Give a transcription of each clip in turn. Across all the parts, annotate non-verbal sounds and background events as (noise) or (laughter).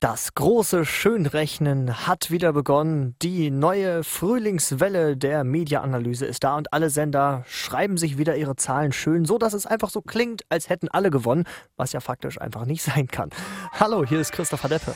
Das große Schönrechnen hat wieder begonnen. Die neue Frühlingswelle der Mediaanalyse ist da und alle Sender schreiben sich wieder ihre Zahlen schön, so dass es einfach so klingt, als hätten alle gewonnen, was ja faktisch einfach nicht sein kann. Hallo, hier ist Christopher Deppe.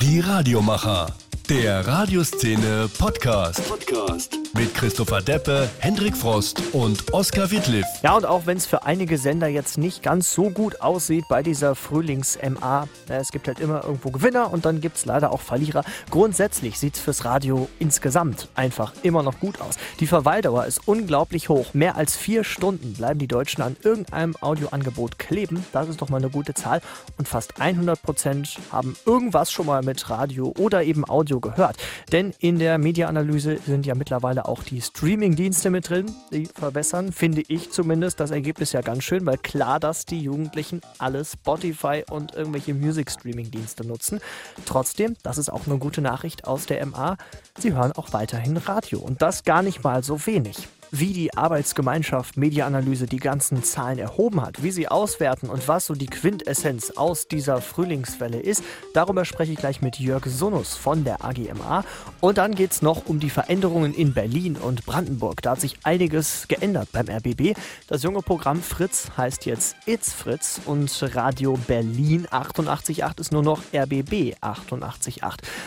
Die Radiomacher. Der Radioszene Podcast. Podcast. Mit Christopher Deppe, Hendrik Frost und Oskar Wittliff. Ja, und auch wenn es für einige Sender jetzt nicht ganz so gut aussieht bei dieser Frühlings-MA, es gibt halt immer irgendwo Gewinner und dann gibt es leider auch Verlierer. Grundsätzlich sieht es fürs Radio insgesamt einfach immer noch gut aus. Die Verweildauer ist unglaublich hoch. Mehr als vier Stunden bleiben die Deutschen an irgendeinem Audioangebot kleben. Das ist doch mal eine gute Zahl. Und fast 100 Prozent haben irgendwas schon mal mit Radio oder eben Audio gehört. Denn in der Mediaanalyse sind ja mittlerweile auch die Streaming-Dienste mit drin. Die verbessern, finde ich zumindest, das Ergebnis ja ganz schön, weil klar, dass die Jugendlichen alle Spotify und irgendwelche Music-Streaming-Dienste nutzen. Trotzdem, das ist auch eine gute Nachricht aus der MA, sie hören auch weiterhin Radio und das gar nicht mal so wenig wie die Arbeitsgemeinschaft Mediaanalyse die ganzen Zahlen erhoben hat, wie sie auswerten und was so die Quintessenz aus dieser Frühlingswelle ist, darüber spreche ich gleich mit Jörg Sonus von der AGMA. Und dann geht es noch um die Veränderungen in Berlin und Brandenburg. Da hat sich einiges geändert beim RBB. Das junge Programm Fritz heißt jetzt It's Fritz und Radio Berlin 888 ist nur noch RBB 888.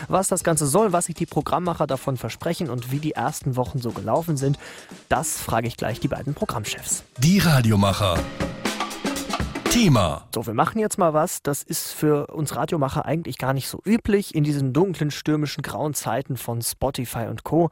Was das Ganze soll, was sich die Programmmacher davon versprechen und wie die ersten Wochen so gelaufen sind, das frage ich gleich die beiden Programmchefs. Die Radiomacher. Thema. So, wir machen jetzt mal was, das ist für uns Radiomacher eigentlich gar nicht so üblich in diesen dunklen, stürmischen, grauen Zeiten von Spotify und Co.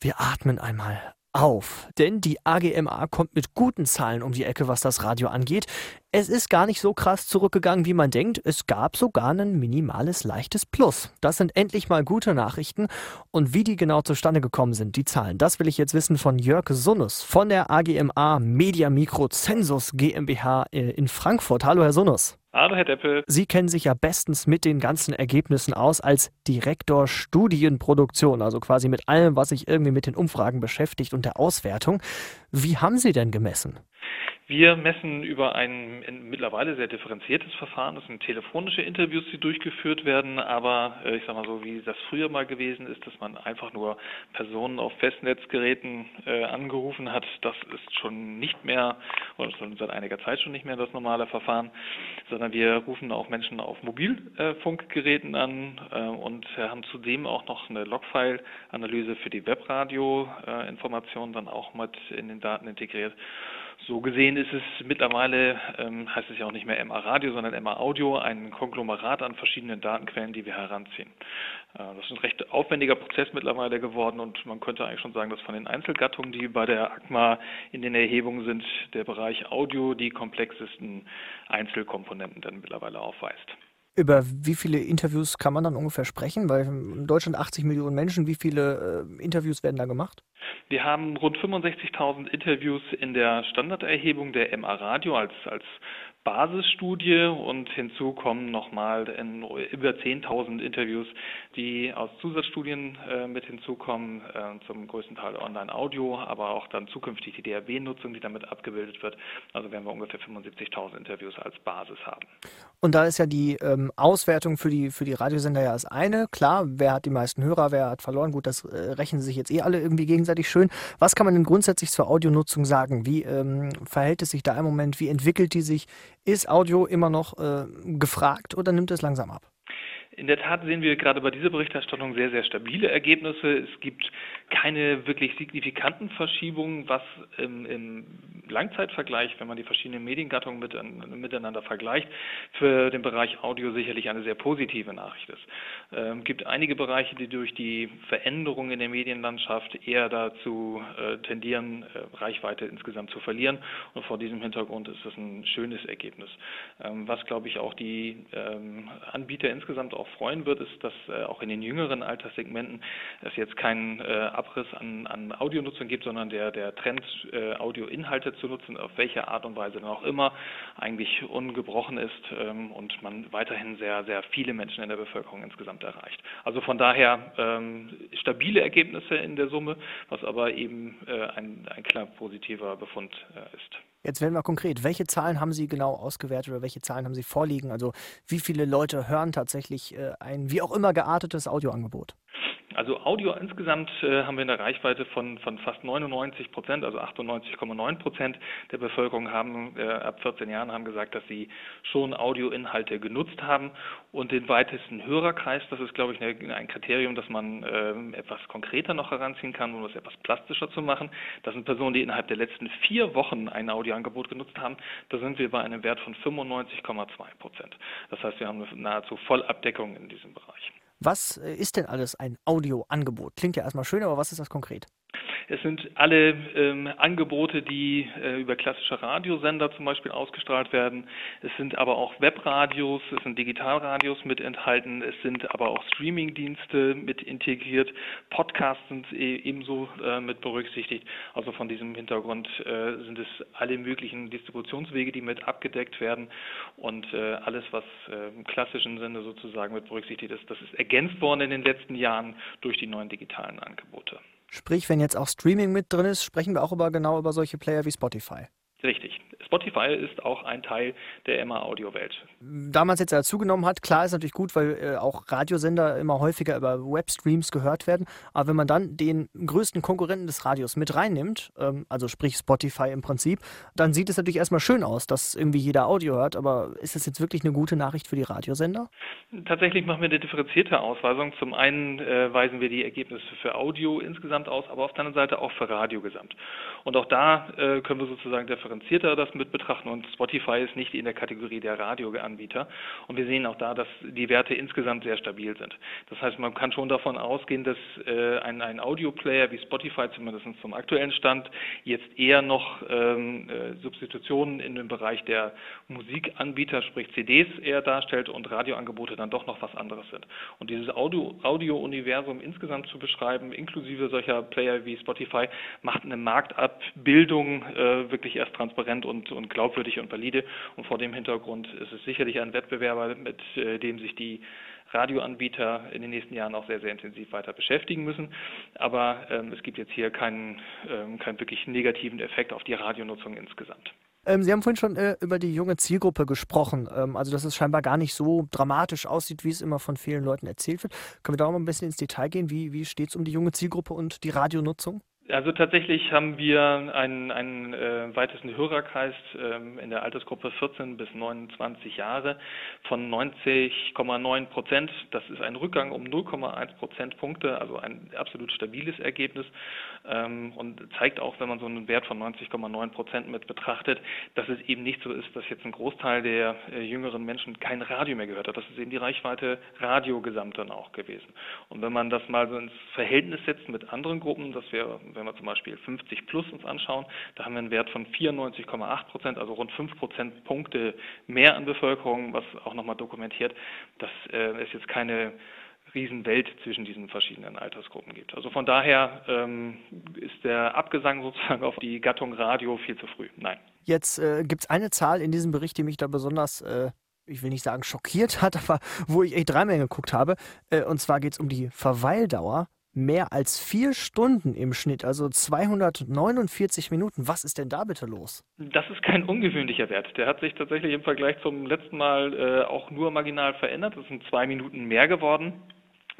Wir atmen einmal auf, denn die AGMA kommt mit guten Zahlen um die Ecke, was das Radio angeht. Es ist gar nicht so krass zurückgegangen, wie man denkt. Es gab sogar ein minimales leichtes Plus. Das sind endlich mal gute Nachrichten. Und wie die genau zustande gekommen sind, die Zahlen, das will ich jetzt wissen von Jörg Sunnus von der AGMA Media Mikro Census GmbH äh, in Frankfurt. Hallo, Herr Sunnus. Hallo, Herr Deppel. Sie kennen sich ja bestens mit den ganzen Ergebnissen aus als Direktor Studienproduktion, also quasi mit allem, was sich irgendwie mit den Umfragen beschäftigt und der Auswertung. Wie haben Sie denn gemessen? Wir messen über ein mittlerweile sehr differenziertes Verfahren. Das sind telefonische Interviews, die durchgeführt werden, aber äh, ich sage mal so, wie das früher mal gewesen ist, dass man einfach nur Personen auf Festnetzgeräten äh, angerufen hat, das ist schon nicht mehr, oder schon seit einiger Zeit schon nicht mehr das normale Verfahren, sondern wir rufen auch Menschen auf Mobilfunkgeräten an äh, und haben zudem auch noch eine Logfile-Analyse für die Webradio-Informationen dann auch mit in den Daten integriert. So gesehen ist es mittlerweile, ähm, heißt es ja auch nicht mehr MA Radio, sondern MA Audio, ein Konglomerat an verschiedenen Datenquellen, die wir heranziehen. Äh, das ist ein recht aufwendiger Prozess mittlerweile geworden und man könnte eigentlich schon sagen, dass von den Einzelgattungen, die bei der ACMA in den Erhebungen sind, der Bereich Audio die komplexesten Einzelkomponenten dann mittlerweile aufweist. Über wie viele Interviews kann man dann ungefähr sprechen? Weil in Deutschland 80 Millionen Menschen, wie viele äh, Interviews werden da gemacht? Wir haben rund 65.000 Interviews in der Standarderhebung der MA Radio als, als Basisstudie und hinzu kommen nochmal über 10.000 Interviews, die aus Zusatzstudien äh, mit hinzukommen, äh, zum größten Teil Online-Audio, aber auch dann zukünftig die DRB-Nutzung, die damit abgebildet wird. Also werden wir ungefähr 75.000 Interviews als Basis haben. Und da ist ja die ähm, Auswertung für die, für die Radiosender ja das eine. Klar, wer hat die meisten Hörer, wer hat verloren? Gut, das äh, rechnen sich jetzt eh alle irgendwie gegenseitig schön. Was kann man denn grundsätzlich zur Audionutzung sagen? Wie ähm, verhält es sich da im Moment? Wie entwickelt die sich? Ist Audio immer noch äh, gefragt oder nimmt es langsam ab? In der Tat sehen wir gerade bei dieser Berichterstattung sehr, sehr stabile Ergebnisse. Es gibt keine wirklich signifikanten Verschiebungen, was im, im Langzeitvergleich, wenn man die verschiedenen Mediengattungen mit, miteinander vergleicht, für den Bereich Audio sicherlich eine sehr positive Nachricht ist. Es ähm, gibt einige Bereiche, die durch die Veränderung in der Medienlandschaft eher dazu äh, tendieren, äh, Reichweite insgesamt zu verlieren. Und vor diesem Hintergrund ist das ein schönes Ergebnis. Ähm, was, glaube ich, auch die ähm, Anbieter insgesamt auch freuen wird, ist, dass äh, auch in den jüngeren Alterssegmenten es jetzt keinen äh, Abriss an, an Audionutzung gibt, sondern der, der Trend, äh, Audioinhalte zu nutzen, auf welche Art und Weise dann auch immer, eigentlich ungebrochen ist ähm, und man weiterhin sehr, sehr viele Menschen in der Bevölkerung insgesamt erreicht. Also von daher ähm, stabile Ergebnisse in der Summe, was aber eben äh, ein, ein klar positiver Befund äh, ist. Jetzt werden wir konkret. Welche Zahlen haben Sie genau ausgewertet oder welche Zahlen haben Sie vorliegen? Also wie viele Leute hören tatsächlich äh, ein wie auch immer geartetes Audioangebot? Also Audio insgesamt äh, haben wir eine Reichweite von, von fast 99 Prozent, also 98,9 Prozent der Bevölkerung haben äh, ab 14 Jahren haben gesagt, dass sie schon Audioinhalte genutzt haben und den weitesten Hörerkreis, das ist glaube ich eine, ein Kriterium, das man äh, etwas konkreter noch heranziehen kann, um es etwas plastischer zu machen. Das sind Personen, die innerhalb der letzten vier Wochen ein Audioangebot genutzt haben. Da sind wir bei einem Wert von 95,2 Prozent. Das heißt, wir haben nahezu Vollabdeckung in diesem Bereich. Was äh, ist denn alles ein Audioangebot? Klingt ja erstmal schön, aber was ist das konkret? Es sind alle ähm, Angebote, die äh, über klassische Radiosender zum Beispiel ausgestrahlt werden. Es sind aber auch Webradios, es sind Digitalradios mit enthalten, es sind aber auch Streamingdienste mit integriert, Podcasts sind e ebenso äh, mit berücksichtigt. Also von diesem Hintergrund äh, sind es alle möglichen Distributionswege, die mit abgedeckt werden und äh, alles, was äh, im klassischen Sinne sozusagen mit berücksichtigt ist, das ist ergänzt worden in den letzten Jahren durch die neuen digitalen Angebote. Sprich, wenn jetzt auch Streaming mit drin ist, sprechen wir auch über genau über solche Player wie Spotify. Richtig. Spotify ist auch ein Teil der MA-Audio-Welt. Damals jetzt dazugenommen hat, klar ist natürlich gut, weil äh, auch Radiosender immer häufiger über Webstreams gehört werden. Aber wenn man dann den größten Konkurrenten des Radios mit reinnimmt, ähm, also sprich Spotify im Prinzip, dann sieht es natürlich erstmal schön aus, dass irgendwie jeder Audio hört. Aber ist das jetzt wirklich eine gute Nachricht für die Radiosender? Tatsächlich machen wir eine differenzierte Ausweisung. Zum einen äh, weisen wir die Ergebnisse für Audio insgesamt aus, aber auf der anderen Seite auch für Radio gesamt. Und auch da äh, können wir sozusagen differenzierter das mit betrachten und Spotify ist nicht in der Kategorie der Radioanbieter. Und wir sehen auch da, dass die Werte insgesamt sehr stabil sind. Das heißt, man kann schon davon ausgehen, dass äh, ein, ein Audioplayer wie Spotify zumindest zum aktuellen Stand jetzt eher noch ähm, äh, Substitutionen in dem Bereich der Musikanbieter, sprich CDs eher darstellt und Radioangebote dann doch noch was anderes sind. Und dieses Audio-Universum insgesamt zu beschreiben, inklusive solcher Player wie Spotify, macht eine Marktabbildung äh, wirklich erst transparent und, und glaubwürdig und valide. Und vor dem Hintergrund ist es sicherlich ein Wettbewerber, mit äh, dem sich die Radioanbieter in den nächsten Jahren auch sehr, sehr intensiv weiter beschäftigen müssen. Aber ähm, es gibt jetzt hier keinen, ähm, keinen wirklich negativen Effekt auf die Radionutzung insgesamt. Ähm, Sie haben vorhin schon äh, über die junge Zielgruppe gesprochen, ähm, also dass es scheinbar gar nicht so dramatisch aussieht, wie es immer von vielen Leuten erzählt wird. Können wir da mal ein bisschen ins Detail gehen? Wie, wie steht es um die junge Zielgruppe und die Radionutzung? Also tatsächlich haben wir einen, einen äh, weitesten Hörerkreis ähm, in der Altersgruppe 14 bis 29 Jahre von 90,9 Prozent. Das ist ein Rückgang um 0,1 Prozentpunkte, also ein absolut stabiles Ergebnis und zeigt auch, wenn man so einen Wert von 90,9 Prozent mit betrachtet, dass es eben nicht so ist, dass jetzt ein Großteil der äh, jüngeren Menschen kein Radio mehr gehört hat. Das ist eben die Reichweite Radio gesamt dann auch gewesen. Und wenn man das mal so ins Verhältnis setzt mit anderen Gruppen, das wäre wenn wir zum Beispiel 50 plus uns anschauen, da haben wir einen Wert von 94,8 Prozent, also rund 5 Prozentpunkte mehr an Bevölkerung, was auch nochmal dokumentiert, dass äh, es jetzt keine Riesenwelt zwischen diesen verschiedenen Altersgruppen gibt. Also von daher ähm, ist der Abgesang sozusagen auf die Gattung Radio viel zu früh. Nein. Jetzt äh, gibt es eine Zahl in diesem Bericht, die mich da besonders äh ich will nicht sagen schockiert hat, (laughs) aber wo ich echt dreimal geguckt habe. Äh, und zwar geht es um die Verweildauer mehr als vier Stunden im Schnitt, also 249 Minuten. Was ist denn da bitte los? Das ist kein ungewöhnlicher Wert. Der hat sich tatsächlich im Vergleich zum letzten Mal äh, auch nur marginal verändert. Das sind zwei Minuten mehr geworden.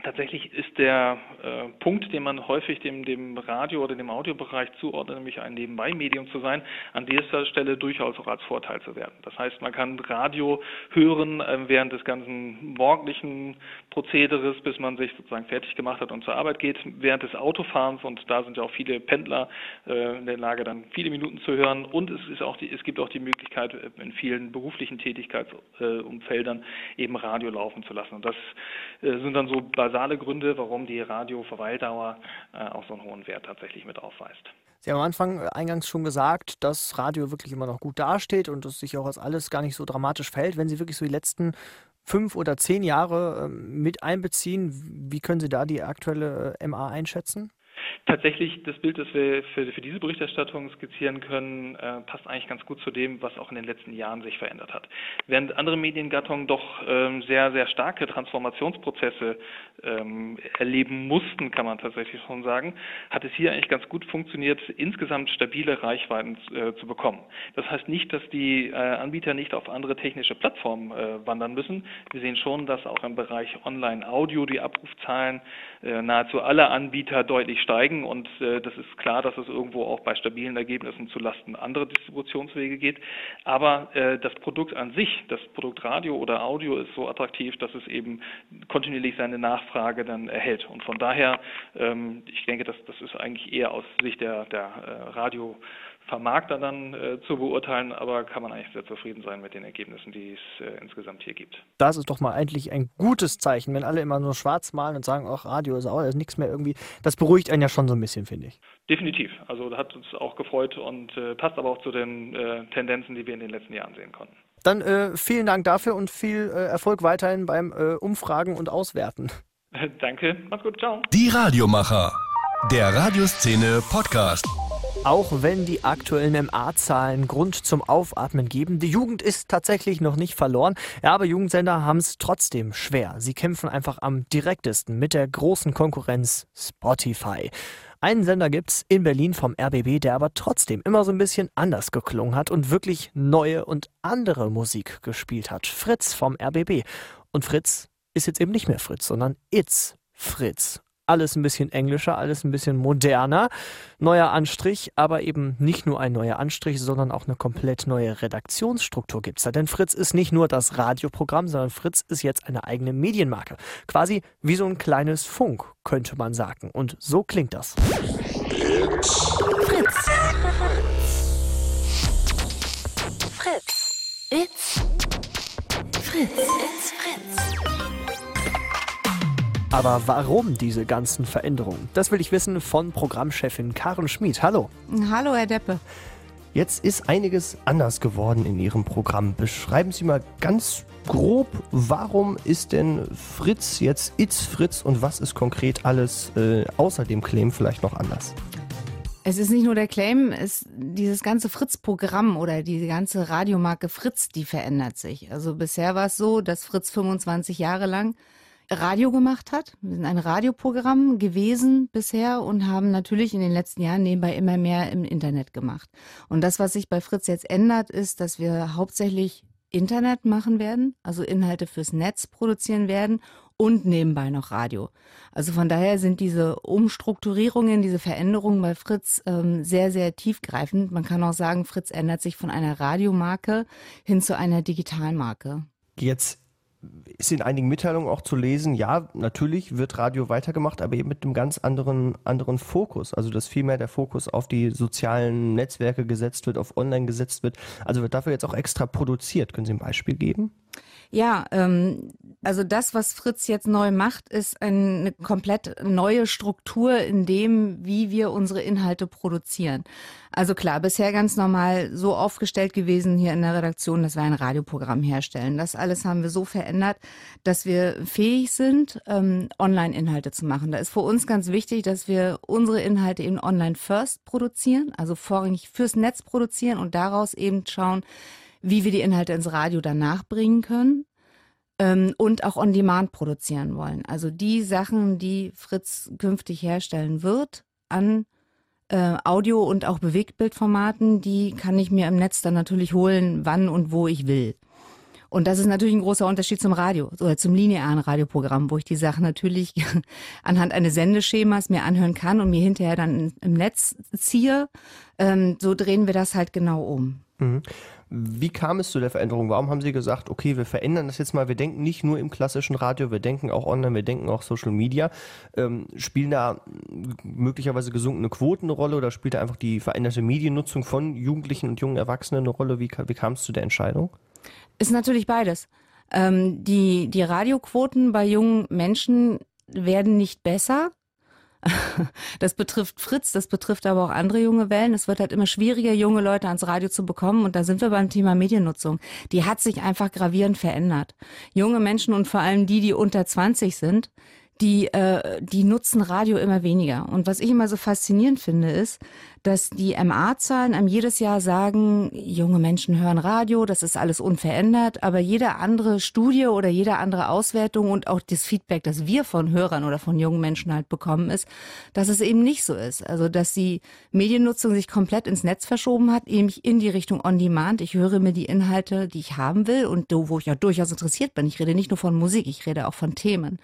Tatsächlich ist der äh, Punkt, den man häufig dem, dem Radio- oder dem Audiobereich zuordnet, nämlich ein Nebenbei-Medium zu sein, an dieser Stelle durchaus auch als Vorteil zu werden. Das heißt, man kann Radio hören äh, während des ganzen morgendlichen Prozederes, bis man sich sozusagen fertig gemacht hat und zur Arbeit geht, während des Autofahrens und da sind ja auch viele Pendler äh, in der Lage, dann viele Minuten zu hören und es, ist auch die, es gibt auch die Möglichkeit, äh, in vielen beruflichen Tätigkeitsumfeldern eben Radio laufen zu lassen. Und das äh, sind dann so basale Gründe, warum die Radioverweildauer äh, auch so einen hohen Wert tatsächlich mit aufweist. Sie haben am Anfang äh, eingangs schon gesagt, dass Radio wirklich immer noch gut dasteht und dass sich auch als alles gar nicht so dramatisch verhält. Wenn Sie wirklich so die letzten fünf oder zehn Jahre ähm, mit einbeziehen, wie können Sie da die aktuelle MA einschätzen? Tatsächlich, das Bild, das wir für, für diese Berichterstattung skizzieren können, äh, passt eigentlich ganz gut zu dem, was auch in den letzten Jahren sich verändert hat. Während andere Mediengattungen doch ähm, sehr, sehr starke Transformationsprozesse ähm, erleben mussten, kann man tatsächlich schon sagen, hat es hier eigentlich ganz gut funktioniert, insgesamt stabile Reichweiten äh, zu bekommen. Das heißt nicht, dass die äh, Anbieter nicht auf andere technische Plattformen äh, wandern müssen. Wir sehen schon, dass auch im Bereich Online-Audio die Abrufzahlen äh, nahezu aller Anbieter deutlich steigen und äh, das ist klar, dass es irgendwo auch bei stabilen Ergebnissen zulasten anderer Distributionswege geht. Aber äh, das Produkt an sich, das Produkt Radio oder Audio ist so attraktiv, dass es eben kontinuierlich seine Nachfrage dann erhält. Und von daher, ähm, ich denke, das, das ist eigentlich eher aus Sicht der, der äh, Radio Vermarkter dann äh, zu beurteilen, aber kann man eigentlich sehr zufrieden sein mit den Ergebnissen, die es äh, insgesamt hier gibt. Das ist doch mal eigentlich ein gutes Zeichen, wenn alle immer nur schwarz malen und sagen, ach, Radio ist auch ist nichts mehr irgendwie. Das beruhigt einen ja schon so ein bisschen, finde ich. Definitiv. Also da hat uns auch gefreut und äh, passt aber auch zu den äh, Tendenzen, die wir in den letzten Jahren sehen konnten. Dann äh, vielen Dank dafür und viel äh, Erfolg weiterhin beim Umfragen und Auswerten. (laughs) Danke, mach's gut, ciao. Die Radiomacher, der Radioszene Podcast. Auch wenn die aktuellen MA-Zahlen Grund zum Aufatmen geben, die Jugend ist tatsächlich noch nicht verloren. Ja, aber Jugendsender haben es trotzdem schwer. Sie kämpfen einfach am direktesten mit der großen Konkurrenz Spotify. Einen Sender gibt's in Berlin vom RBB, der aber trotzdem immer so ein bisschen anders geklungen hat und wirklich neue und andere Musik gespielt hat. Fritz vom RBB. Und Fritz ist jetzt eben nicht mehr Fritz, sondern It's Fritz alles ein bisschen englischer, alles ein bisschen moderner. Neuer Anstrich, aber eben nicht nur ein neuer Anstrich, sondern auch eine komplett neue Redaktionsstruktur gibt es da. Denn Fritz ist nicht nur das Radioprogramm, sondern Fritz ist jetzt eine eigene Medienmarke. Quasi wie so ein kleines Funk, könnte man sagen. Und so klingt das. Fritz. Fritz. Fritz. It's Fritz. It's Fritz. Aber warum diese ganzen Veränderungen? Das will ich wissen von Programmchefin Karen Schmid. Hallo. Hallo, Herr Deppe. Jetzt ist einiges anders geworden in Ihrem Programm. Beschreiben Sie mal ganz grob, warum ist denn Fritz jetzt It's Fritz und was ist konkret alles äh, außer dem Claim vielleicht noch anders? Es ist nicht nur der Claim, es, dieses ganze Fritz-Programm oder die ganze Radiomarke Fritz, die verändert sich. Also bisher war es so, dass Fritz 25 Jahre lang Radio gemacht hat. Wir sind ein Radioprogramm gewesen bisher und haben natürlich in den letzten Jahren nebenbei immer mehr im Internet gemacht. Und das, was sich bei Fritz jetzt ändert, ist, dass wir hauptsächlich Internet machen werden, also Inhalte fürs Netz produzieren werden und nebenbei noch Radio. Also von daher sind diese Umstrukturierungen, diese Veränderungen bei Fritz ähm, sehr, sehr tiefgreifend. Man kann auch sagen, Fritz ändert sich von einer Radiomarke hin zu einer Digitalmarke. Jetzt ist in einigen Mitteilungen auch zu lesen, ja, natürlich wird Radio weitergemacht, aber eben mit einem ganz anderen, anderen Fokus. Also, dass vielmehr der Fokus auf die sozialen Netzwerke gesetzt wird, auf Online gesetzt wird. Also wird dafür jetzt auch extra produziert. Können Sie ein Beispiel geben? Ja, ähm, also das, was Fritz jetzt neu macht, ist eine komplett neue Struktur in dem, wie wir unsere Inhalte produzieren. Also klar, bisher ganz normal so aufgestellt gewesen hier in der Redaktion, dass wir ein Radioprogramm herstellen. Das alles haben wir so verändert, dass wir fähig sind, ähm, Online-Inhalte zu machen. Da ist für uns ganz wichtig, dass wir unsere Inhalte eben online first produzieren, also vorrangig fürs Netz produzieren und daraus eben schauen, wie wir die Inhalte ins Radio danach bringen können ähm, und auch on demand produzieren wollen. Also die Sachen, die Fritz künftig herstellen wird an äh, Audio- und auch Bewegtbildformaten, die kann ich mir im Netz dann natürlich holen, wann und wo ich will. Und das ist natürlich ein großer Unterschied zum Radio oder zum linearen Radioprogramm, wo ich die Sachen natürlich (laughs) anhand eines Sendeschemas mir anhören kann und mir hinterher dann im Netz ziehe. Ähm, so drehen wir das halt genau um. Mhm. Wie kam es zu der Veränderung? Warum haben Sie gesagt, okay, wir verändern das jetzt mal, wir denken nicht nur im klassischen Radio, wir denken auch online, wir denken auch Social Media. Ähm, spielen da möglicherweise gesunkene Quoten eine Rolle oder spielt da einfach die veränderte Mediennutzung von Jugendlichen und jungen Erwachsenen eine Rolle? Wie, wie kam es zu der Entscheidung? Ist natürlich beides. Ähm, die, die Radioquoten bei jungen Menschen werden nicht besser. (laughs) Das betrifft Fritz, das betrifft aber auch andere junge Wellen. Es wird halt immer schwieriger, junge Leute ans Radio zu bekommen. Und da sind wir beim Thema Mediennutzung. Die hat sich einfach gravierend verändert. Junge Menschen und vor allem die, die unter 20 sind, die, äh, die nutzen Radio immer weniger. Und was ich immer so faszinierend finde, ist, dass die MA-Zahlen einem jedes Jahr sagen, junge Menschen hören Radio, das ist alles unverändert, aber jede andere Studie oder jede andere Auswertung und auch das Feedback, das wir von Hörern oder von jungen Menschen halt bekommen, ist, dass es eben nicht so ist. Also, dass die Mediennutzung sich komplett ins Netz verschoben hat, eben in die Richtung On-Demand. Ich höre mir die Inhalte, die ich haben will und wo ich ja durchaus interessiert bin. Ich rede nicht nur von Musik, ich rede auch von Themen.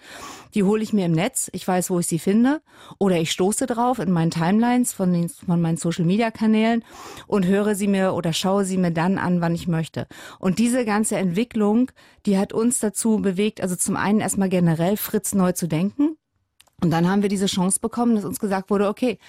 Die hole ich mir im Netz, ich weiß, wo ich sie finde oder ich stoße drauf in meinen Timelines von, den, von meinen meinen Social-Media-Kanälen und höre sie mir oder schaue sie mir dann an, wann ich möchte. Und diese ganze Entwicklung, die hat uns dazu bewegt, also zum einen erstmal generell Fritz neu zu denken. Und dann haben wir diese Chance bekommen, dass uns gesagt wurde, okay,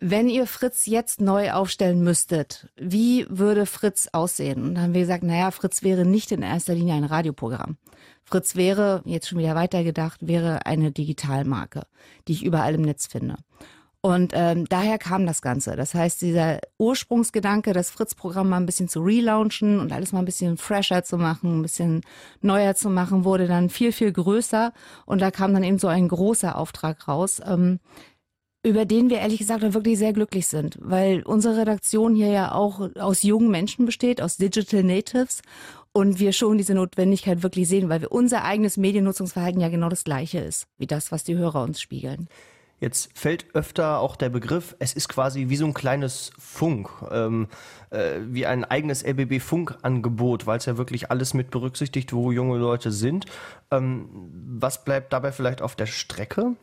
wenn ihr Fritz jetzt neu aufstellen müsstet, wie würde Fritz aussehen? Und dann haben wir gesagt, naja, Fritz wäre nicht in erster Linie ein Radioprogramm. Fritz wäre, jetzt schon wieder weitergedacht, wäre eine Digitalmarke, die ich überall im Netz finde. Und ähm, daher kam das Ganze. Das heißt, dieser Ursprungsgedanke, das Fritz-Programm mal ein bisschen zu relaunchen und alles mal ein bisschen fresher zu machen, ein bisschen neuer zu machen, wurde dann viel, viel größer. Und da kam dann eben so ein großer Auftrag raus. Ähm, über den wir ehrlich gesagt wirklich sehr glücklich sind, weil unsere Redaktion hier ja auch aus jungen Menschen besteht, aus Digital Natives und wir schon diese Notwendigkeit wirklich sehen, weil wir unser eigenes Mediennutzungsverhalten ja genau das gleiche ist, wie das, was die Hörer uns spiegeln. Jetzt fällt öfter auch der Begriff, es ist quasi wie so ein kleines Funk, ähm, äh, wie ein eigenes LBB-Funkangebot, weil es ja wirklich alles mit berücksichtigt, wo junge Leute sind. Ähm, was bleibt dabei vielleicht auf der Strecke?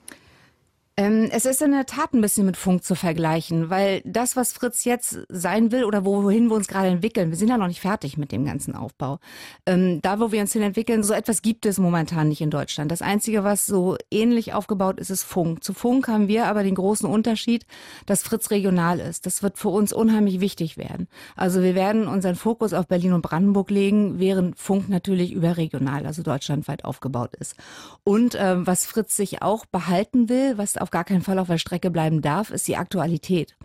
Ähm, es ist in der Tat ein bisschen mit Funk zu vergleichen, weil das, was Fritz jetzt sein will oder wohin wir uns gerade entwickeln, wir sind ja noch nicht fertig mit dem ganzen Aufbau. Ähm, da, wo wir uns hin entwickeln, so etwas gibt es momentan nicht in Deutschland. Das Einzige, was so ähnlich aufgebaut ist, ist Funk. Zu Funk haben wir aber den großen Unterschied, dass Fritz regional ist. Das wird für uns unheimlich wichtig werden. Also wir werden unseren Fokus auf Berlin und Brandenburg legen, während Funk natürlich überregional, also deutschlandweit aufgebaut ist. Und ähm, was Fritz sich auch behalten will, was auf gar keinen Fall auf der Strecke bleiben darf, ist die Aktualität.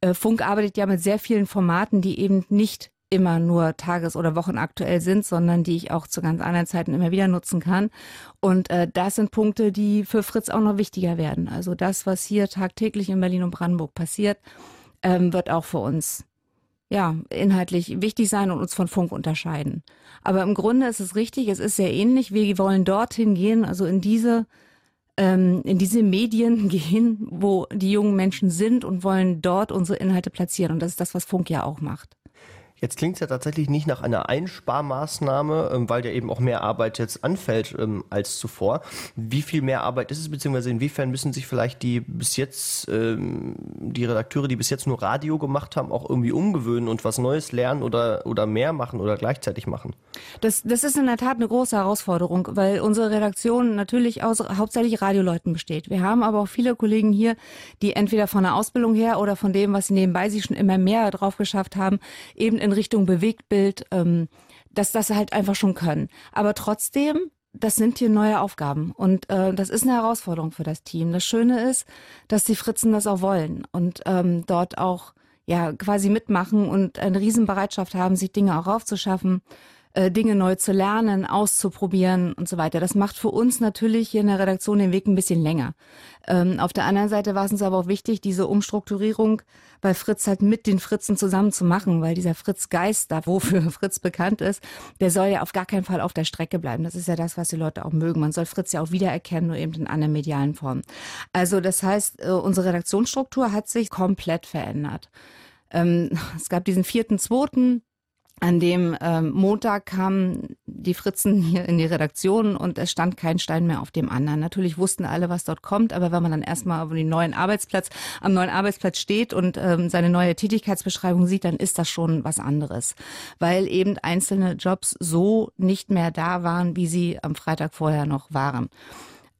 Äh, Funk arbeitet ja mit sehr vielen Formaten, die eben nicht immer nur tages- oder wochenaktuell sind, sondern die ich auch zu ganz anderen Zeiten immer wieder nutzen kann. Und äh, das sind Punkte, die für Fritz auch noch wichtiger werden. Also das, was hier tagtäglich in Berlin und Brandenburg passiert, ähm, wird auch für uns ja, inhaltlich wichtig sein und uns von Funk unterscheiden. Aber im Grunde ist es richtig, es ist sehr ähnlich. Wir wollen dorthin gehen, also in diese ähm, in diese Medien (laughs) gehen, wo die jungen Menschen sind und wollen dort unsere Inhalte platzieren. Und das ist das, was Funk ja auch macht. Jetzt klingt es ja tatsächlich nicht nach einer Einsparmaßnahme, ähm, weil ja eben auch mehr Arbeit jetzt anfällt ähm, als zuvor. Wie viel mehr Arbeit ist es, beziehungsweise inwiefern müssen sich vielleicht die bis jetzt, ähm, die Redakteure, die bis jetzt nur Radio gemacht haben, auch irgendwie umgewöhnen und was Neues lernen oder, oder mehr machen oder gleichzeitig machen? Das, das ist in der Tat eine große Herausforderung, weil unsere Redaktion natürlich aus hauptsächlich Radioleuten besteht. Wir haben aber auch viele Kollegen hier, die entweder von der Ausbildung her oder von dem, was sie nebenbei sich schon immer mehr drauf geschafft haben, eben in Richtung Bewegtbild, ähm, dass das halt einfach schon können. Aber trotzdem, das sind hier neue Aufgaben und äh, das ist eine Herausforderung für das Team. Das Schöne ist, dass die Fritzen das auch wollen und ähm, dort auch ja quasi mitmachen und eine Riesenbereitschaft haben, sich Dinge auch aufzuschaffen äh, Dinge neu zu lernen, auszuprobieren und so weiter. Das macht für uns natürlich hier in der Redaktion den Weg ein bisschen länger. Ähm, auf der anderen Seite war es uns aber auch wichtig, diese Umstrukturierung bei Fritz halt mit den Fritzen zusammen zu machen, weil dieser Fritz-Geist, da wofür (laughs) Fritz bekannt ist, der soll ja auf gar keinen Fall auf der Strecke bleiben. Das ist ja das, was die Leute auch mögen. Man soll Fritz ja auch wiedererkennen, nur eben in anderen medialen Formen. Also das heißt, äh, unsere Redaktionsstruktur hat sich komplett verändert. Ähm, (laughs) es gab diesen vierten, zweiten, an dem ähm, Montag kamen die Fritzen (laughs) hier in die Redaktion und es stand kein Stein mehr auf dem anderen. Natürlich wussten alle, was dort kommt, aber wenn man dann erstmal auf den neuen Arbeitsplatz, am neuen Arbeitsplatz steht und ähm, seine neue Tätigkeitsbeschreibung sieht, dann ist das schon was anderes. Weil eben einzelne Jobs so nicht mehr da waren, wie sie am Freitag vorher noch waren.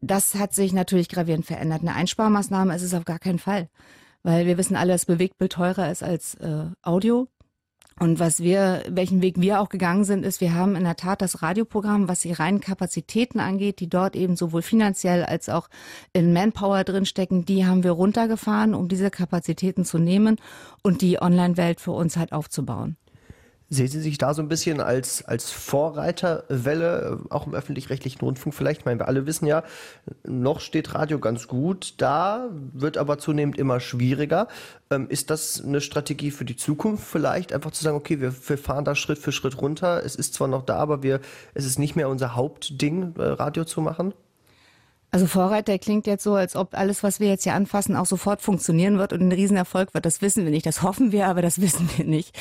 Das hat sich natürlich gravierend verändert. Eine Einsparmaßnahme ist es auf gar keinen Fall weil wir wissen alle, dass Bewegtbild teurer ist als äh, Audio. Und was wir, welchen Weg wir auch gegangen sind, ist, wir haben in der Tat das Radioprogramm, was die reinen Kapazitäten angeht, die dort eben sowohl finanziell als auch in Manpower drinstecken, die haben wir runtergefahren, um diese Kapazitäten zu nehmen und die Online-Welt für uns halt aufzubauen. Sehen Sie sich da so ein bisschen als, als Vorreiterwelle, äh, auch im öffentlich-rechtlichen Rundfunk vielleicht? Ich meine, wir alle wissen ja, noch steht Radio ganz gut da, wird aber zunehmend immer schwieriger. Ähm, ist das eine Strategie für die Zukunft vielleicht? Einfach zu sagen, okay, wir, wir, fahren da Schritt für Schritt runter. Es ist zwar noch da, aber wir, es ist nicht mehr unser Hauptding, äh, Radio zu machen? Also Vorreiter klingt jetzt so, als ob alles, was wir jetzt hier anfassen, auch sofort funktionieren wird und ein Riesenerfolg wird. Das wissen wir nicht. Das hoffen wir, aber das (laughs) wissen wir nicht.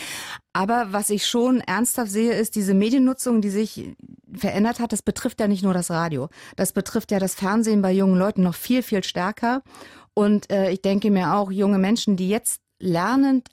Aber was ich schon ernsthaft sehe, ist diese Mediennutzung, die sich verändert hat. Das betrifft ja nicht nur das Radio. Das betrifft ja das Fernsehen bei jungen Leuten noch viel, viel stärker. Und äh, ich denke mir auch, junge Menschen, die jetzt lernen,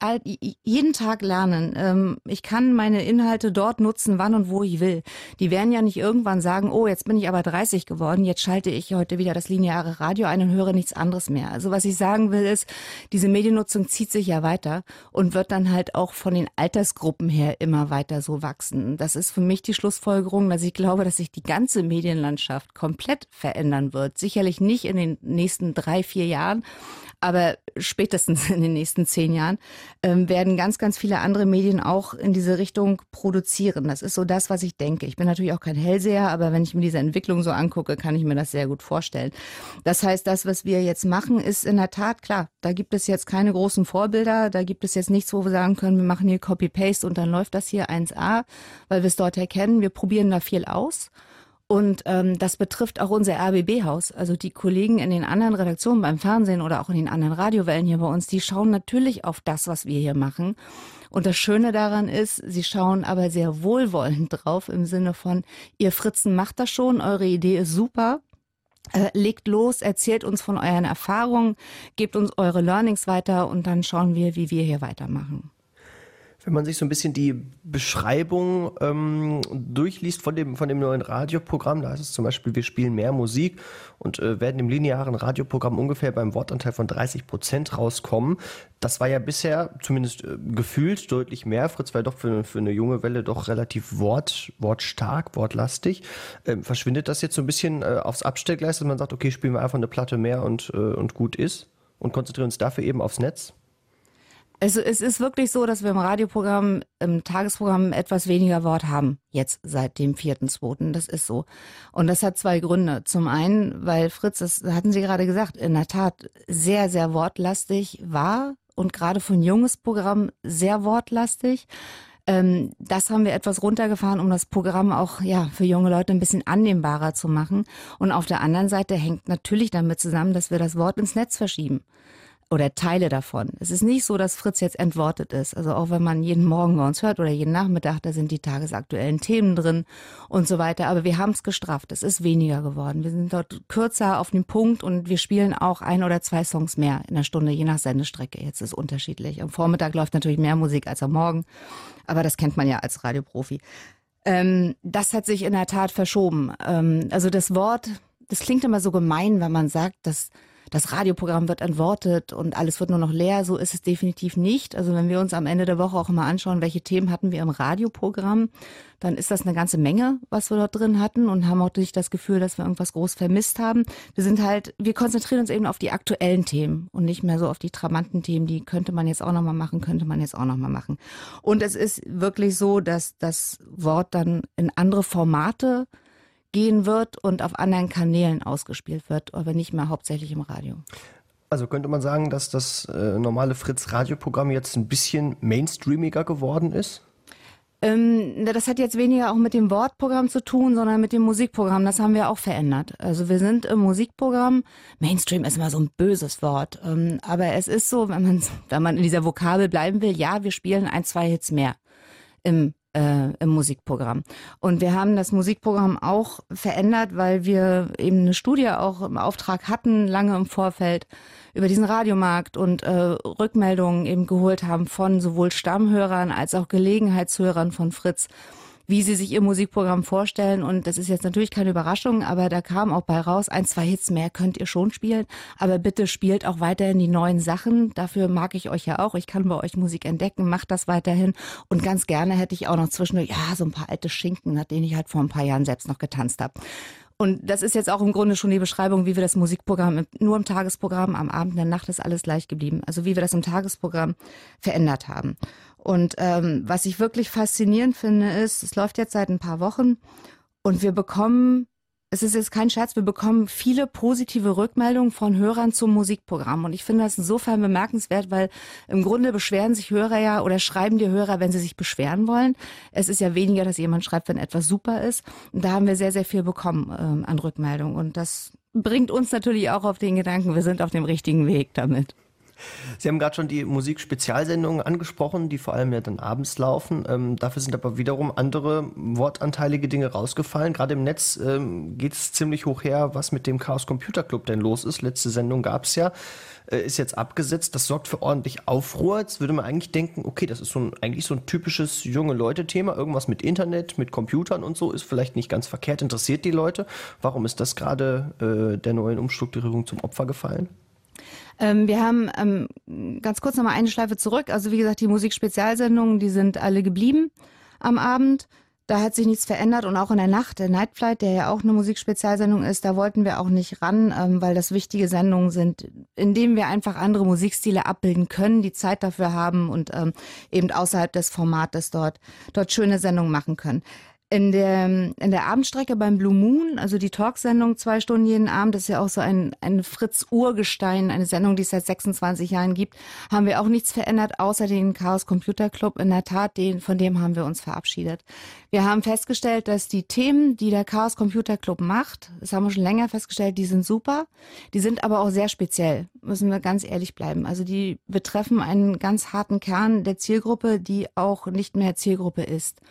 jeden Tag lernen. Ähm, ich kann meine Inhalte dort nutzen, wann und wo ich will. Die werden ja nicht irgendwann sagen, oh, jetzt bin ich aber 30 geworden, jetzt schalte ich heute wieder das lineare Radio ein und höre nichts anderes mehr. Also was ich sagen will ist, diese Mediennutzung zieht sich ja weiter und wird dann halt auch von den Altersgruppen her immer weiter so wachsen. Das ist für mich die Schlussfolgerung, dass ich glaube, dass sich die ganze Medienlandschaft komplett verändern wird. Sicherlich nicht in den nächsten drei, vier Jahren, aber spätestens in den nächsten zehn Jahren ähm, werden ganz, ganz viele andere Medien auch in diese Richtung produzieren. Das ist so das, was ich denke. Ich bin natürlich auch kein Hellseher, aber wenn ich mir diese Entwicklung so angucke, kann ich mir das sehr gut vorstellen. Das heißt, das, was wir jetzt machen, ist in der Tat klar. Da gibt es jetzt keine großen Vorbilder. Da gibt es jetzt nichts, wo wir sagen können, wir machen hier Copy-Paste und dann läuft das hier 1a, weil wir es dort erkennen. Wir probieren da viel aus. Und ähm, das betrifft auch unser RBB-Haus. Also die Kollegen in den anderen Redaktionen beim Fernsehen oder auch in den anderen Radiowellen hier bei uns, die schauen natürlich auf das, was wir hier machen. Und das Schöne daran ist, sie schauen aber sehr wohlwollend (laughs) drauf im Sinne von, ihr Fritzen macht das schon, eure Idee ist super. Äh, legt los, erzählt uns von euren Erfahrungen, gebt uns eure Learnings weiter und dann schauen wir, wie wir hier weitermachen wenn man sich so ein bisschen die Beschreibung ähm, durchliest von dem, von dem neuen Radioprogramm, da heißt es zum Beispiel, wir spielen mehr Musik und äh, werden im linearen Radioprogramm ungefähr beim Wortanteil von 30 Prozent rauskommen. Das war ja bisher zumindest äh, gefühlt deutlich mehr. Fritz war doch für, für eine junge Welle doch relativ wort, wortstark, wortlastig. Ähm, verschwindet das jetzt so ein bisschen äh, aufs Abstellgleis, dass man sagt, okay, spielen wir einfach eine Platte mehr und, äh, und gut ist und konzentrieren uns dafür eben aufs Netz? Also es ist wirklich so, dass wir im Radioprogramm, im Tagesprogramm etwas weniger Wort haben, jetzt seit dem 4.2. Das ist so. Und das hat zwei Gründe. Zum einen, weil Fritz, das hatten Sie gerade gesagt, in der Tat sehr, sehr wortlastig war und gerade für ein junges Programm sehr wortlastig. Ähm, das haben wir etwas runtergefahren, um das Programm auch ja für junge Leute ein bisschen annehmbarer zu machen. Und auf der anderen Seite hängt natürlich damit zusammen, dass wir das Wort ins Netz verschieben oder Teile davon. Es ist nicht so, dass Fritz jetzt entwortet ist. Also auch wenn man jeden Morgen bei uns hört oder jeden Nachmittag, da sind die tagesaktuellen Themen drin und so weiter. Aber wir haben es gestrafft. Es ist weniger geworden. Wir sind dort kürzer auf dem Punkt und wir spielen auch ein oder zwei Songs mehr in der Stunde, je nach Sendestrecke. Jetzt ist es unterschiedlich. Am Vormittag läuft natürlich mehr Musik als am Morgen. Aber das kennt man ja als Radioprofi. Ähm, das hat sich in der Tat verschoben. Ähm, also das Wort, das klingt immer so gemein, wenn man sagt, dass das Radioprogramm wird entwortet und alles wird nur noch leer. So ist es definitiv nicht. Also wenn wir uns am Ende der Woche auch mal anschauen, welche Themen hatten wir im Radioprogramm, dann ist das eine ganze Menge, was wir dort drin hatten und haben auch nicht das Gefühl, dass wir irgendwas groß vermisst haben. Wir sind halt, wir konzentrieren uns eben auf die aktuellen Themen und nicht mehr so auf die trabanten Themen, die könnte man jetzt auch nochmal machen, könnte man jetzt auch nochmal machen. Und es ist wirklich so, dass das Wort dann in andere Formate gehen wird und auf anderen Kanälen ausgespielt wird, aber nicht mehr hauptsächlich im Radio. Also könnte man sagen, dass das äh, normale Fritz-Radioprogramm jetzt ein bisschen mainstreamiger geworden ist? Ähm, das hat jetzt weniger auch mit dem Wortprogramm zu tun, sondern mit dem Musikprogramm. Das haben wir auch verändert. Also wir sind im Musikprogramm. Mainstream ist immer so ein böses Wort. Ähm, aber es ist so, wenn man, wenn man in dieser Vokabel bleiben will, ja, wir spielen ein, zwei Hits mehr im äh, im Musikprogramm. Und wir haben das Musikprogramm auch verändert, weil wir eben eine Studie auch im Auftrag hatten, lange im Vorfeld über diesen Radiomarkt und äh, Rückmeldungen eben geholt haben von sowohl Stammhörern als auch Gelegenheitshörern von Fritz wie sie sich ihr Musikprogramm vorstellen. Und das ist jetzt natürlich keine Überraschung, aber da kam auch bei raus, ein, zwei Hits mehr könnt ihr schon spielen. Aber bitte spielt auch weiterhin die neuen Sachen. Dafür mag ich euch ja auch. Ich kann bei euch Musik entdecken, macht das weiterhin. Und ganz gerne hätte ich auch noch zwischendurch, ja, so ein paar alte Schinken, nach denen ich halt vor ein paar Jahren selbst noch getanzt habe. Und das ist jetzt auch im Grunde schon die Beschreibung, wie wir das Musikprogramm nur im Tagesprogramm, am Abend, in der Nacht ist alles gleich geblieben. Also wie wir das im Tagesprogramm verändert haben. Und ähm, was ich wirklich faszinierend finde, ist, es läuft jetzt seit ein paar Wochen und wir bekommen es ist jetzt kein Scherz, wir bekommen viele positive Rückmeldungen von Hörern zum Musikprogramm. Und ich finde das insofern bemerkenswert, weil im Grunde beschweren sich Hörer ja oder schreiben die Hörer, wenn sie sich beschweren wollen. Es ist ja weniger, dass jemand schreibt, wenn etwas super ist. Und da haben wir sehr, sehr viel bekommen ähm, an Rückmeldungen. Und das bringt uns natürlich auch auf den Gedanken, wir sind auf dem richtigen Weg damit. Sie haben gerade schon die Musikspezialsendungen angesprochen, die vor allem ja dann abends laufen. Ähm, dafür sind aber wiederum andere wortanteilige Dinge rausgefallen. Gerade im Netz ähm, geht es ziemlich hoch her, was mit dem Chaos Computer Club denn los ist. Letzte Sendung gab es ja, äh, ist jetzt abgesetzt. Das sorgt für ordentlich Aufruhr. Jetzt würde man eigentlich denken, okay, das ist so ein, eigentlich so ein typisches junge Leute-Thema. Irgendwas mit Internet, mit Computern und so ist vielleicht nicht ganz verkehrt, interessiert die Leute. Warum ist das gerade äh, der neuen Umstrukturierung zum Opfer gefallen? Ähm, wir haben ähm, ganz kurz nochmal eine Schleife zurück. Also wie gesagt, die Musikspezialsendungen, die sind alle geblieben am Abend. Da hat sich nichts verändert und auch in der Nacht, der Night Flight, der ja auch eine Musikspezialsendung ist, da wollten wir auch nicht ran, ähm, weil das wichtige Sendungen sind, in denen wir einfach andere Musikstile abbilden können, die Zeit dafür haben und ähm, eben außerhalb des Formates dort, dort schöne Sendungen machen können. In der, in der Abendstrecke beim Blue Moon, also die Talksendung zwei Stunden jeden Abend, das ist ja auch so ein, ein Fritz-Urgestein, eine Sendung, die es seit 26 Jahren gibt, haben wir auch nichts verändert, außer den Chaos Computer Club. In der Tat, den, von dem haben wir uns verabschiedet. Wir haben festgestellt, dass die Themen, die der Chaos Computer Club macht, das haben wir schon länger festgestellt, die sind super. Die sind aber auch sehr speziell, müssen wir ganz ehrlich bleiben. Also die betreffen einen ganz harten Kern der Zielgruppe, die auch nicht mehr Zielgruppe ist.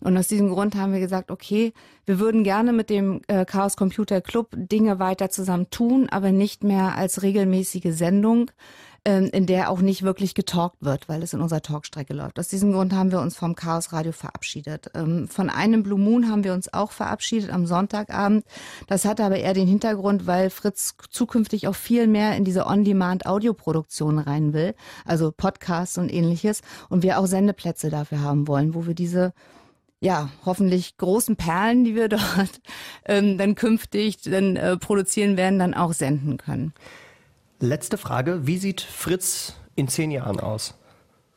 Und aus diesem Grund haben wir gesagt, okay, wir würden gerne mit dem äh, Chaos Computer Club Dinge weiter zusammen tun, aber nicht mehr als regelmäßige Sendung, ähm, in der auch nicht wirklich getalkt wird, weil es in unserer Talkstrecke läuft. Aus diesem Grund haben wir uns vom Chaos Radio verabschiedet. Ähm, von einem Blue Moon haben wir uns auch verabschiedet am Sonntagabend. Das hatte aber eher den Hintergrund, weil Fritz zukünftig auch viel mehr in diese On-Demand-Audioproduktion rein will, also Podcasts und ähnliches, und wir auch Sendeplätze dafür haben wollen, wo wir diese ja, hoffentlich großen Perlen, die wir (laughs) dort ähm, dann künftig dann äh, produzieren werden, dann auch senden können. Letzte Frage, wie sieht Fritz in zehn Jahren aus?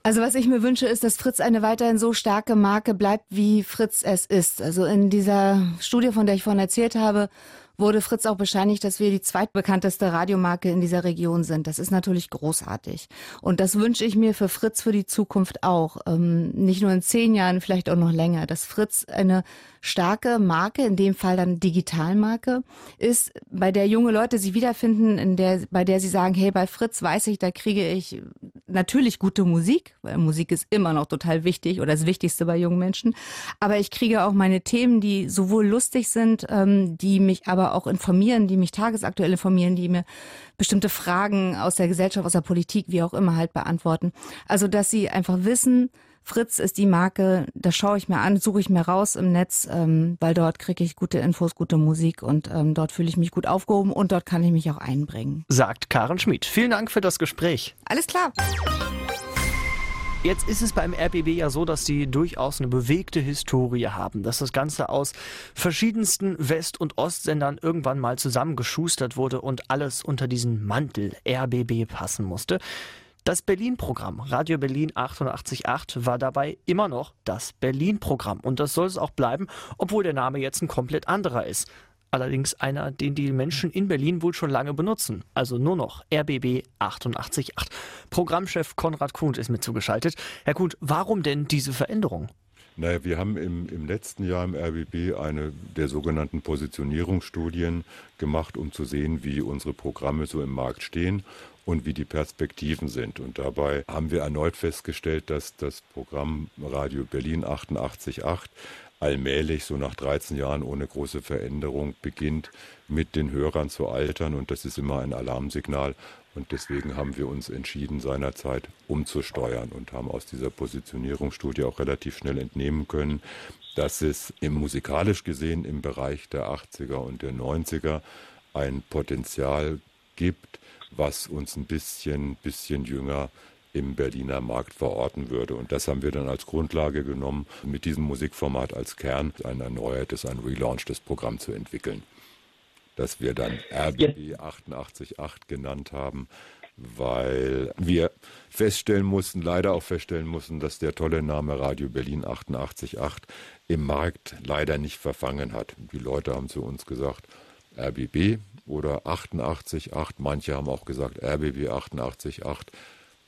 Also was ich mir wünsche, ist, dass Fritz eine weiterhin so starke Marke bleibt, wie Fritz es ist. Also in dieser Studie, von der ich vorhin erzählt habe, wurde Fritz auch bescheinigt, dass wir die zweitbekannteste Radiomarke in dieser Region sind. Das ist natürlich großartig. Und das wünsche ich mir für Fritz für die Zukunft auch. Ähm, nicht nur in zehn Jahren, vielleicht auch noch länger. Dass Fritz eine starke Marke, in dem Fall dann Digitalmarke, ist, bei der junge Leute sich wiederfinden, in der, bei der sie sagen, hey, bei Fritz weiß ich, da kriege ich natürlich gute Musik, weil Musik ist immer noch total wichtig oder das Wichtigste bei jungen Menschen. Aber ich kriege auch meine Themen, die sowohl lustig sind, ähm, die mich aber auch informieren, die mich tagesaktuell informieren, die mir bestimmte Fragen aus der Gesellschaft, aus der Politik, wie auch immer halt beantworten. Also, dass sie einfach wissen, Fritz ist die Marke, da schaue ich mir an, suche ich mir raus im Netz, ähm, weil dort kriege ich gute Infos, gute Musik und ähm, dort fühle ich mich gut aufgehoben und dort kann ich mich auch einbringen. Sagt Karen Schmid. Vielen Dank für das Gespräch. Alles klar. Jetzt ist es beim RBB ja so, dass sie durchaus eine bewegte Historie haben, dass das Ganze aus verschiedensten West- und Ostsendern irgendwann mal zusammengeschustert wurde und alles unter diesen Mantel RBB passen musste. Das Berlin-Programm, Radio Berlin 88.8, war dabei immer noch das Berlin-Programm. Und das soll es auch bleiben, obwohl der Name jetzt ein komplett anderer ist. Allerdings einer, den die Menschen in Berlin wohl schon lange benutzen. Also nur noch RBB 88.8. Programmchef Konrad Kuhn ist mit zugeschaltet. Herr Kuhn, warum denn diese Veränderung? Naja, wir haben im, im letzten Jahr im RBB eine der sogenannten Positionierungsstudien gemacht, um zu sehen, wie unsere Programme so im Markt stehen und wie die Perspektiven sind. Und dabei haben wir erneut festgestellt, dass das Programm Radio Berlin 88.8 allmählich, so nach 13 Jahren ohne große Veränderung, beginnt mit den Hörern zu altern. Und das ist immer ein Alarmsignal. Und deswegen haben wir uns entschieden, seinerzeit umzusteuern und haben aus dieser Positionierungsstudie auch relativ schnell entnehmen können, dass es im musikalisch gesehen im Bereich der 80er und der 90er ein Potenzial gibt, was uns ein bisschen, bisschen jünger im Berliner Markt verorten würde. Und das haben wir dann als Grundlage genommen, mit diesem Musikformat als Kern ein erneuertes, ein relaunchtes Programm zu entwickeln. Das wir dann RBB 888 genannt haben, weil wir feststellen mussten, leider auch feststellen mussten, dass der tolle Name Radio Berlin 888 im Markt leider nicht verfangen hat. Die Leute haben zu uns gesagt, RBB oder 888, manche haben auch gesagt RBB 888.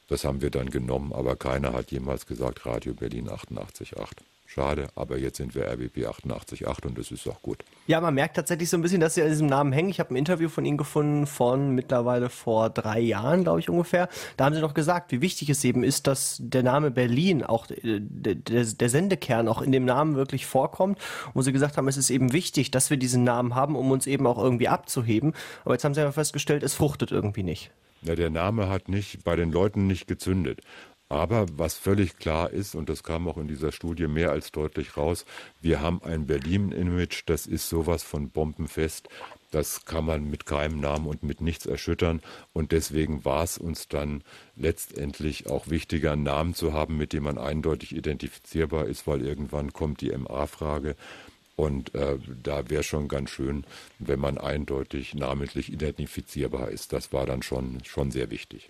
Das haben wir dann genommen, aber keiner hat jemals gesagt Radio Berlin 888. Schade, aber jetzt sind wir RBB 88.8 und das ist auch gut. Ja, man merkt tatsächlich so ein bisschen, dass Sie an diesem Namen hängen. Ich habe ein Interview von Ihnen gefunden von mittlerweile vor drei Jahren, glaube ich ungefähr. Da haben Sie noch gesagt, wie wichtig es eben ist, dass der Name Berlin, auch äh, der, der Sendekern auch in dem Namen wirklich vorkommt. Wo Sie gesagt haben, es ist eben wichtig, dass wir diesen Namen haben, um uns eben auch irgendwie abzuheben. Aber jetzt haben Sie ja festgestellt, es fruchtet irgendwie nicht. Ja, der Name hat nicht bei den Leuten nicht gezündet. Aber was völlig klar ist, und das kam auch in dieser Studie mehr als deutlich raus, wir haben ein Berlin-Image, das ist sowas von bombenfest. Das kann man mit keinem Namen und mit nichts erschüttern. Und deswegen war es uns dann letztendlich auch wichtiger, einen Namen zu haben, mit dem man eindeutig identifizierbar ist, weil irgendwann kommt die MA-Frage. Und äh, da wäre schon ganz schön, wenn man eindeutig namentlich identifizierbar ist. Das war dann schon, schon sehr wichtig.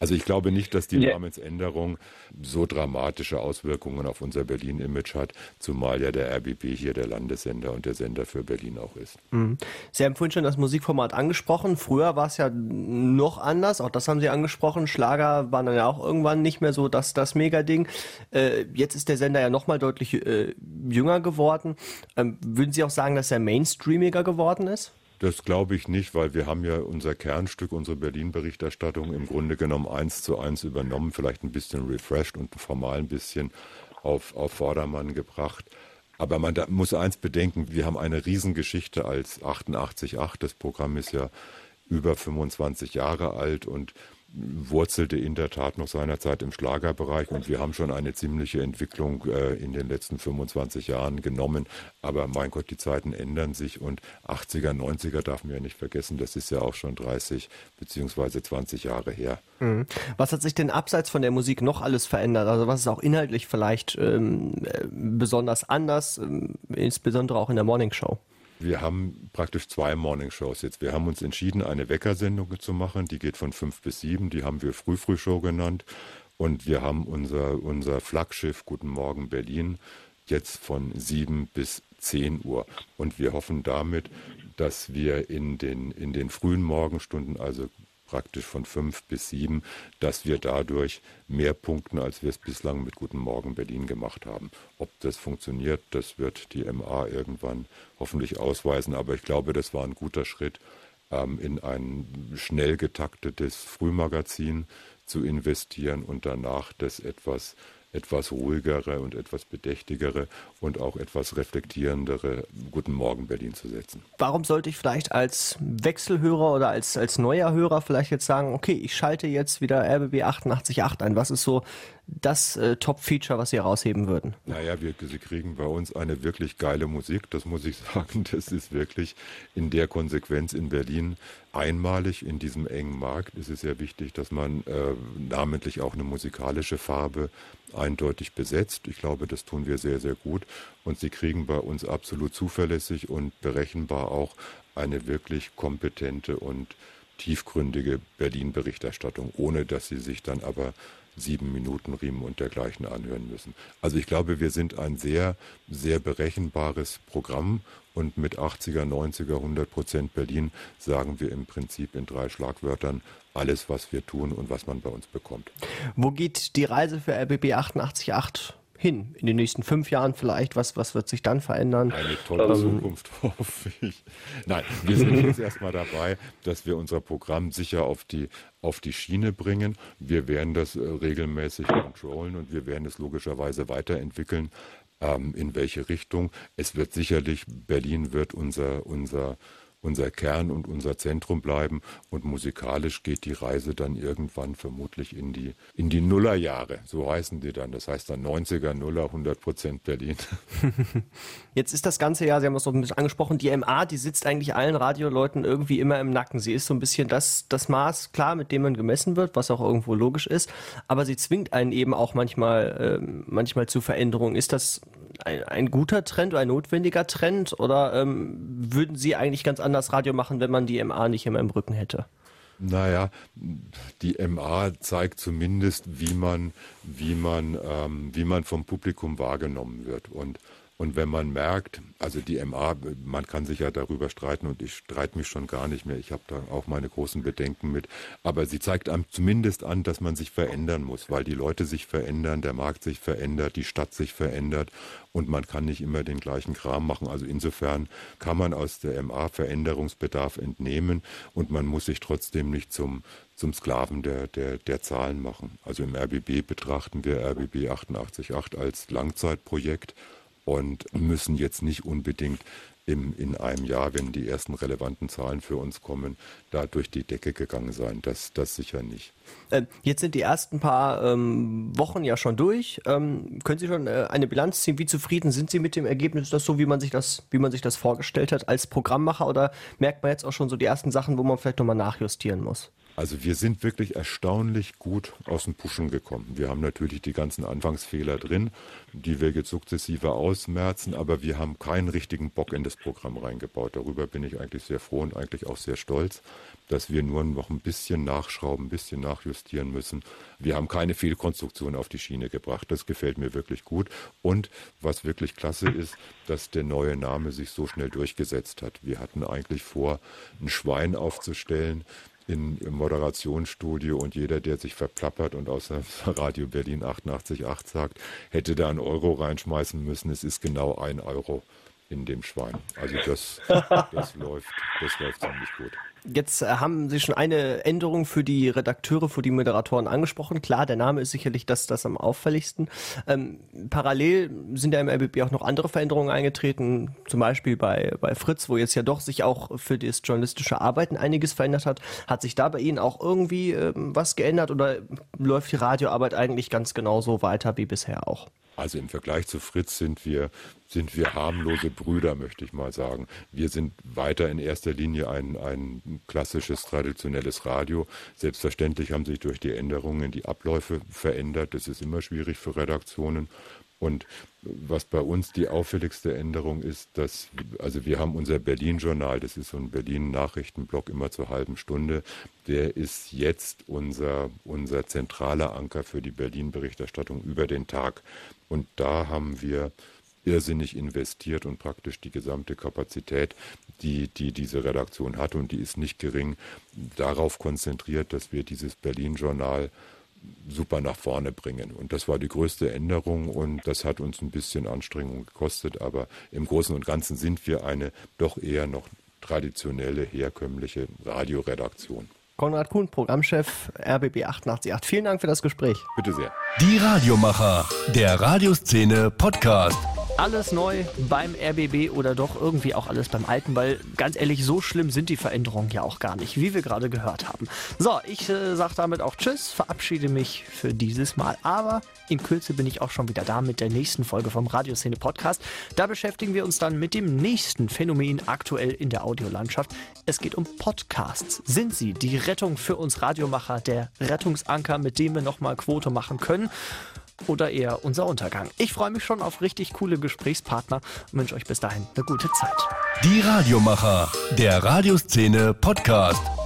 Also ich glaube nicht, dass die. Namensänderung so dramatische Auswirkungen auf unser Berlin-Image hat, zumal ja der RBB hier der Landessender und der Sender für Berlin auch ist. Mhm. Sie haben vorhin schon das Musikformat angesprochen. Früher war es ja noch anders, auch das haben Sie angesprochen. Schlager waren dann ja auch irgendwann nicht mehr so das, das Mega-Ding. Äh, jetzt ist der Sender ja nochmal deutlich äh, jünger geworden. Ähm, würden Sie auch sagen, dass er mainstreamiger geworden ist? Das glaube ich nicht, weil wir haben ja unser Kernstück, unsere Berlin-Berichterstattung im Grunde genommen eins zu eins übernommen, vielleicht ein bisschen refreshed und formal ein bisschen auf, auf Vordermann gebracht. Aber man muss eins bedenken, wir haben eine Riesengeschichte als 88.8. Das Programm ist ja über 25 Jahre alt und wurzelte in der Tat noch seinerzeit im Schlagerbereich und wir haben schon eine ziemliche Entwicklung äh, in den letzten 25 Jahren genommen. Aber mein Gott, die Zeiten ändern sich und 80er, 90er darf man ja nicht vergessen, das ist ja auch schon 30 beziehungsweise 20 Jahre her. Mhm. Was hat sich denn abseits von der Musik noch alles verändert? Also was ist auch inhaltlich vielleicht ähm, äh, besonders anders, ähm, insbesondere auch in der Morning Show? Wir haben praktisch zwei Morningshows jetzt. Wir haben uns entschieden, eine Weckersendung zu machen. Die geht von fünf bis sieben. Die haben wir Frühfrühshow genannt. Und wir haben unser, unser Flaggschiff Guten Morgen Berlin jetzt von sieben bis zehn Uhr. Und wir hoffen damit, dass wir in den, in den frühen Morgenstunden, also praktisch von fünf bis sieben, dass wir dadurch mehr punkten, als wir es bislang mit Guten Morgen Berlin gemacht haben. Ob das funktioniert, das wird die MA irgendwann hoffentlich ausweisen, aber ich glaube, das war ein guter Schritt, ähm, in ein schnell getaktetes Frühmagazin zu investieren und danach das etwas etwas ruhigere und etwas bedächtigere und auch etwas reflektierendere Guten Morgen Berlin zu setzen. Warum sollte ich vielleicht als Wechselhörer oder als, als neuer Hörer vielleicht jetzt sagen, okay, ich schalte jetzt wieder RBB 888 ein. Was ist so das äh, Top-Feature, was Sie herausheben würden? Naja, wir, Sie kriegen bei uns eine wirklich geile Musik, das muss ich (laughs) sagen. Das ist wirklich in der Konsequenz in Berlin einmalig in diesem engen Markt. Es ist sehr wichtig, dass man äh, namentlich auch eine musikalische Farbe eindeutig besetzt. Ich glaube, das tun wir sehr, sehr gut. Und Sie kriegen bei uns absolut zuverlässig und berechenbar auch eine wirklich kompetente und tiefgründige Berlin-Berichterstattung, ohne dass Sie sich dann aber sieben Minuten Riemen und dergleichen anhören müssen. Also ich glaube, wir sind ein sehr, sehr berechenbares Programm und mit 80er, 90er, 100 Prozent Berlin sagen wir im Prinzip in drei Schlagwörtern alles, was wir tun und was man bei uns bekommt. Wo geht die Reise für RBB 888 hin? In den nächsten fünf Jahren vielleicht? Was, was wird sich dann verändern? Eine tolle ähm, Zukunft, (laughs) hoffe ich. Nein, wir sind jetzt erstmal dabei, dass wir unser Programm sicher auf die, auf die Schiene bringen. Wir werden das äh, regelmäßig kontrollen und wir werden es logischerweise weiterentwickeln. Ähm, in welche Richtung? Es wird sicherlich, Berlin wird unser, unser unser Kern und unser Zentrum bleiben. Und musikalisch geht die Reise dann irgendwann vermutlich in die, in die Nullerjahre. So heißen die dann. Das heißt dann 90er, Nuller, 100 Prozent Berlin. (laughs) Jetzt ist das ganze Jahr, Sie haben es so ein bisschen angesprochen, die MA, die sitzt eigentlich allen Radioleuten irgendwie immer im Nacken. Sie ist so ein bisschen das, das Maß, klar, mit dem man gemessen wird, was auch irgendwo logisch ist. Aber sie zwingt einen eben auch manchmal, äh, manchmal zu Veränderungen. Ist das ein, ein guter Trend oder ein notwendiger Trend? Oder ähm, würden Sie eigentlich ganz anders Radio machen, wenn man die MA nicht immer im Rücken hätte? Naja, die MA zeigt zumindest, wie man, wie man, ähm, wie man vom Publikum wahrgenommen wird. Und und wenn man merkt, also die MA, man kann sich ja darüber streiten und ich streite mich schon gar nicht mehr. Ich habe da auch meine großen Bedenken mit. Aber sie zeigt einem zumindest an, dass man sich verändern muss, weil die Leute sich verändern, der Markt sich verändert, die Stadt sich verändert und man kann nicht immer den gleichen Kram machen. Also insofern kann man aus der MA Veränderungsbedarf entnehmen und man muss sich trotzdem nicht zum, zum Sklaven der, der, der Zahlen machen. Also im RBB betrachten wir RBB 888 als Langzeitprojekt und müssen jetzt nicht unbedingt im, in einem Jahr, wenn die ersten relevanten Zahlen für uns kommen, da durch die Decke gegangen sein. Das, das sicher nicht. Ähm, jetzt sind die ersten paar ähm, Wochen ja schon durch. Ähm, können Sie schon äh, eine Bilanz ziehen? Wie zufrieden sind Sie mit dem Ergebnis? Ist das so, wie man sich das, wie man sich das vorgestellt hat als Programmmacher? Oder merkt man jetzt auch schon so die ersten Sachen, wo man vielleicht nochmal nachjustieren muss? Also wir sind wirklich erstaunlich gut aus dem Pushen gekommen. Wir haben natürlich die ganzen Anfangsfehler drin, die wir jetzt sukzessive ausmerzen, aber wir haben keinen richtigen Bock in das Programm reingebaut. Darüber bin ich eigentlich sehr froh und eigentlich auch sehr stolz, dass wir nur noch ein bisschen nachschrauben, ein bisschen nachjustieren müssen. Wir haben keine Fehlkonstruktion auf die Schiene gebracht. Das gefällt mir wirklich gut. Und was wirklich klasse ist, dass der neue Name sich so schnell durchgesetzt hat. Wir hatten eigentlich vor, ein Schwein aufzustellen, in, im Moderationsstudio und jeder, der sich verplappert und außer (laughs) Radio Berlin 88.8 sagt, hätte da einen Euro reinschmeißen müssen. Es ist genau ein Euro in dem Schwein. Also (laughs) das, das läuft, das läuft ziemlich gut. Jetzt äh, haben Sie schon eine Änderung für die Redakteure, für die Moderatoren angesprochen. Klar, der Name ist sicherlich das, das am auffälligsten. Ähm, parallel sind ja im RBB auch noch andere Veränderungen eingetreten, zum Beispiel bei, bei Fritz, wo jetzt ja doch sich auch für das journalistische Arbeiten einiges verändert hat. Hat sich da bei Ihnen auch irgendwie ähm, was geändert oder läuft die Radioarbeit eigentlich ganz genauso weiter wie bisher auch? Also im Vergleich zu Fritz sind wir, sind wir harmlose Brüder, möchte ich mal sagen. Wir sind weiter in erster Linie ein, ein klassisches, traditionelles Radio. Selbstverständlich haben sich durch die Änderungen die Abläufe verändert. Das ist immer schwierig für Redaktionen. Und was bei uns die auffälligste Änderung ist, dass, also wir haben unser Berlin-Journal, das ist so ein Berlin-Nachrichtenblock immer zur halben Stunde, der ist jetzt unser, unser zentraler Anker für die Berlin-Berichterstattung über den Tag. Und da haben wir irrsinnig investiert und praktisch die gesamte Kapazität, die, die diese Redaktion hat, und die ist nicht gering, darauf konzentriert, dass wir dieses Berlin-Journal super nach vorne bringen. Und das war die größte Änderung und das hat uns ein bisschen Anstrengung gekostet, aber im Großen und Ganzen sind wir eine doch eher noch traditionelle, herkömmliche Radioredaktion. Konrad Kuhn, Programmchef RBB 888. Vielen Dank für das Gespräch. Bitte sehr. Die Radiomacher, der Radioszene Podcast alles neu beim RBB oder doch irgendwie auch alles beim Alten, weil ganz ehrlich, so schlimm sind die Veränderungen ja auch gar nicht, wie wir gerade gehört haben. So, ich äh, sage damit auch Tschüss, verabschiede mich für dieses Mal, aber in Kürze bin ich auch schon wieder da mit der nächsten Folge vom Radioszene Podcast. Da beschäftigen wir uns dann mit dem nächsten Phänomen aktuell in der Audiolandschaft. Es geht um Podcasts. Sind sie die Rettung für uns Radiomacher, der Rettungsanker, mit dem wir nochmal Quote machen können? Oder eher unser Untergang. Ich freue mich schon auf richtig coole Gesprächspartner und wünsche euch bis dahin eine gute Zeit. Die Radiomacher, der Radioszene Podcast.